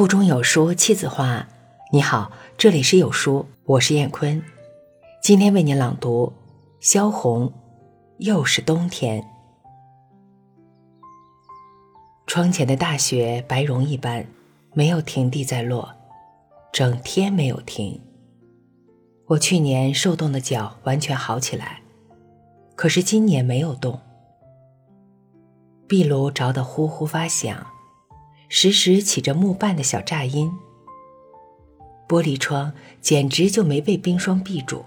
腹中有书气自华。你好，这里是有书，我是燕坤，今天为您朗读萧红。又是冬天，窗前的大雪白绒一般，没有停地在落，整天没有停。我去年受冻的脚完全好起来，可是今年没有冻。壁炉着得呼呼发响。时时起着木瓣的小炸音，玻璃窗简直就没被冰霜蔽住，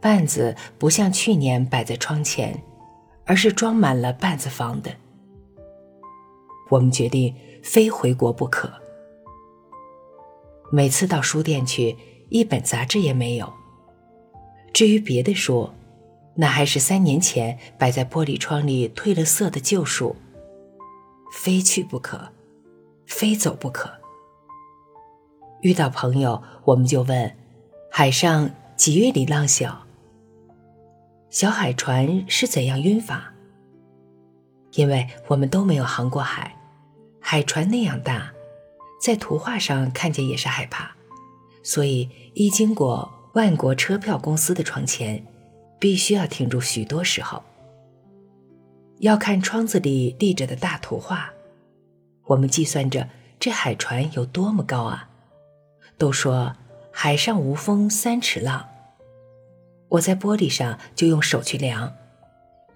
瓣子不像去年摆在窗前，而是装满了瓣子房的。我们决定非回国不可。每次到书店去，一本杂志也没有。至于别的书，那还是三年前摆在玻璃窗里褪了色的旧书，非去不可。非走不可。遇到朋友，我们就问：“海上几月里浪小？小海船是怎样晕法？”因为我们都没有航过海，海船那样大，在图画上看见也是害怕，所以一经过万国车票公司的窗前，必须要停住许多时候，要看窗子里立着的大图画。我们计算着这海船有多么高啊！都说海上无风三尺浪，我在玻璃上就用手去量，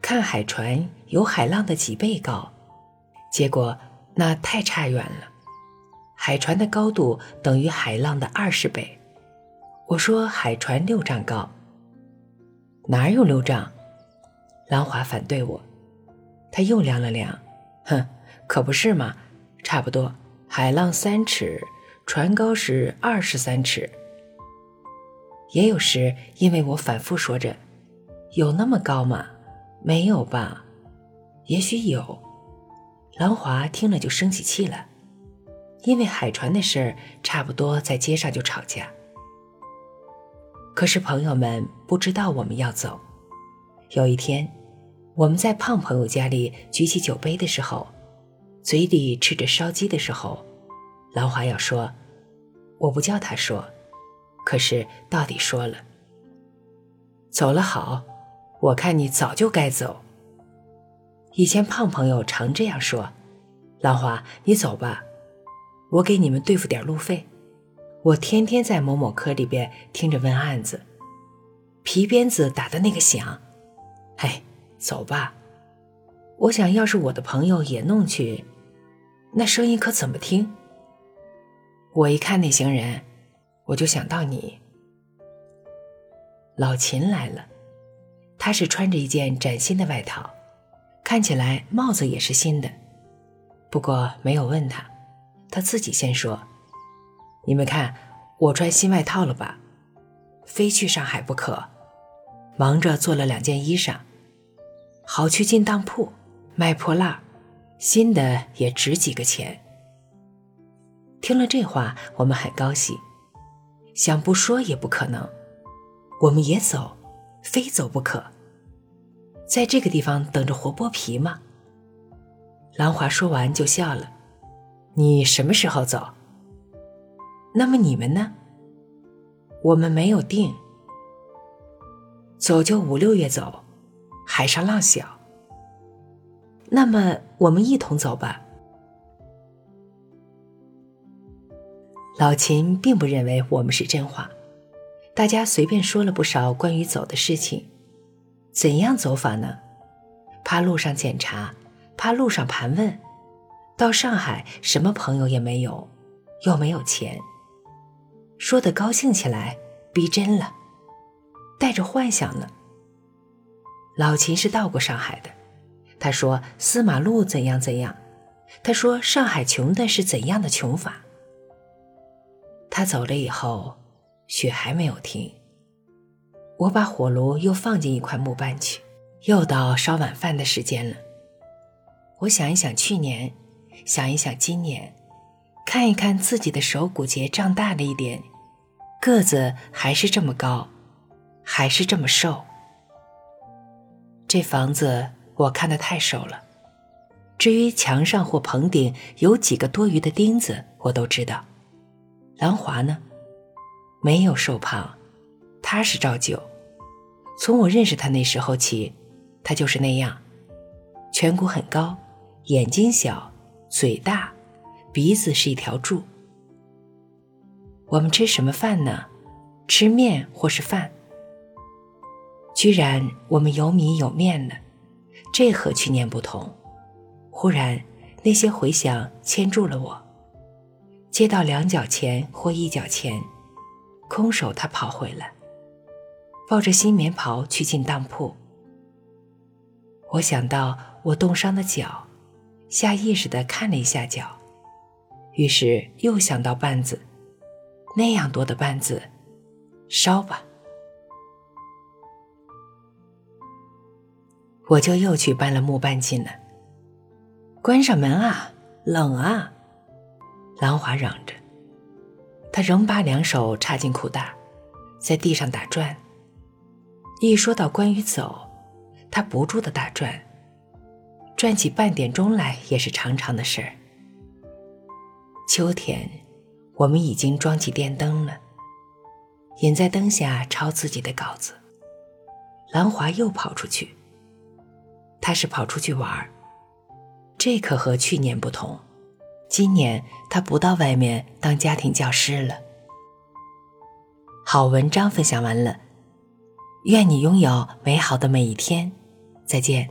看海船有海浪的几倍高，结果那太差远了，海船的高度等于海浪的二十倍。我说海船六丈高，哪有六丈？兰华反对我，他又量了量，哼，可不是嘛。差不多，海浪三尺，船高是二十三尺。也有时，因为我反复说着，有那么高吗？没有吧？也许有。兰华听了就生起气了，因为海船的事儿，差不多在街上就吵架。可是朋友们不知道我们要走。有一天，我们在胖朋友家里举起酒杯的时候。嘴里吃着烧鸡的时候，兰华要说：“我不叫他说，可是到底说了。走了好，我看你早就该走。以前胖朋友常这样说：‘兰华，你走吧，我给你们对付点路费。我天天在某某科里边听着问案子，皮鞭子打的那个响。哎，走吧。我想要是我的朋友也弄去。’”那声音可怎么听？我一看那行人，我就想到你。老秦来了，他是穿着一件崭新的外套，看起来帽子也是新的。不过没有问他，他自己先说：“你们看，我穿新外套了吧？非去上海不可。忙着做了两件衣裳，好去进当铺卖破烂。”新的也值几个钱。听了这话，我们很高兴，想不说也不可能。我们也走，非走不可。在这个地方等着活剥皮吗？兰华说完就笑了。你什么时候走？那么你们呢？我们没有定。走就五六月走，海上浪小。那么我们一同走吧。老秦并不认为我们是真话，大家随便说了不少关于走的事情。怎样走法呢？怕路上检查，怕路上盘问。到上海什么朋友也没有，又没有钱。说的高兴起来，逼真了，带着幻想呢。老秦是到过上海的。他说：“司马路怎样怎样？”他说：“上海穷的是怎样的穷法？”他走了以后，雪还没有停。我把火炉又放进一块木板去，又到烧晚饭的时间了。我想一想去年，想一想今年，看一看自己的手骨节胀大了一点，个子还是这么高，还是这么瘦。这房子。我看得太熟了，至于墙上或棚顶有几个多余的钉子，我都知道。兰华呢，没有瘦胖，他是照旧。从我认识他那时候起，他就是那样，颧骨很高，眼睛小，嘴大，鼻子是一条柱。我们吃什么饭呢？吃面或是饭。居然我们有米有面了，这和去年不同。忽然那些回响牵住了我。接到两角钱或一角钱，空手他跑回来，抱着新棉袍去进当铺。我想到我冻伤的脚，下意识地看了一下脚，于是又想到绊子，那样多的绊子，烧吧。我就又去搬了木板进来。关上门啊，冷啊！兰华嚷着，他仍把两手插进裤袋，在地上打转。一说到关于走，他不住的打转，转起半点钟来也是长长的事儿。秋天，我们已经装起电灯了，隐在灯下抄自己的稿子。兰华又跑出去。他是跑出去玩儿，这可和去年不同。今年他不到外面当家庭教师了。好文章分享完了，愿你拥有美好的每一天，再见。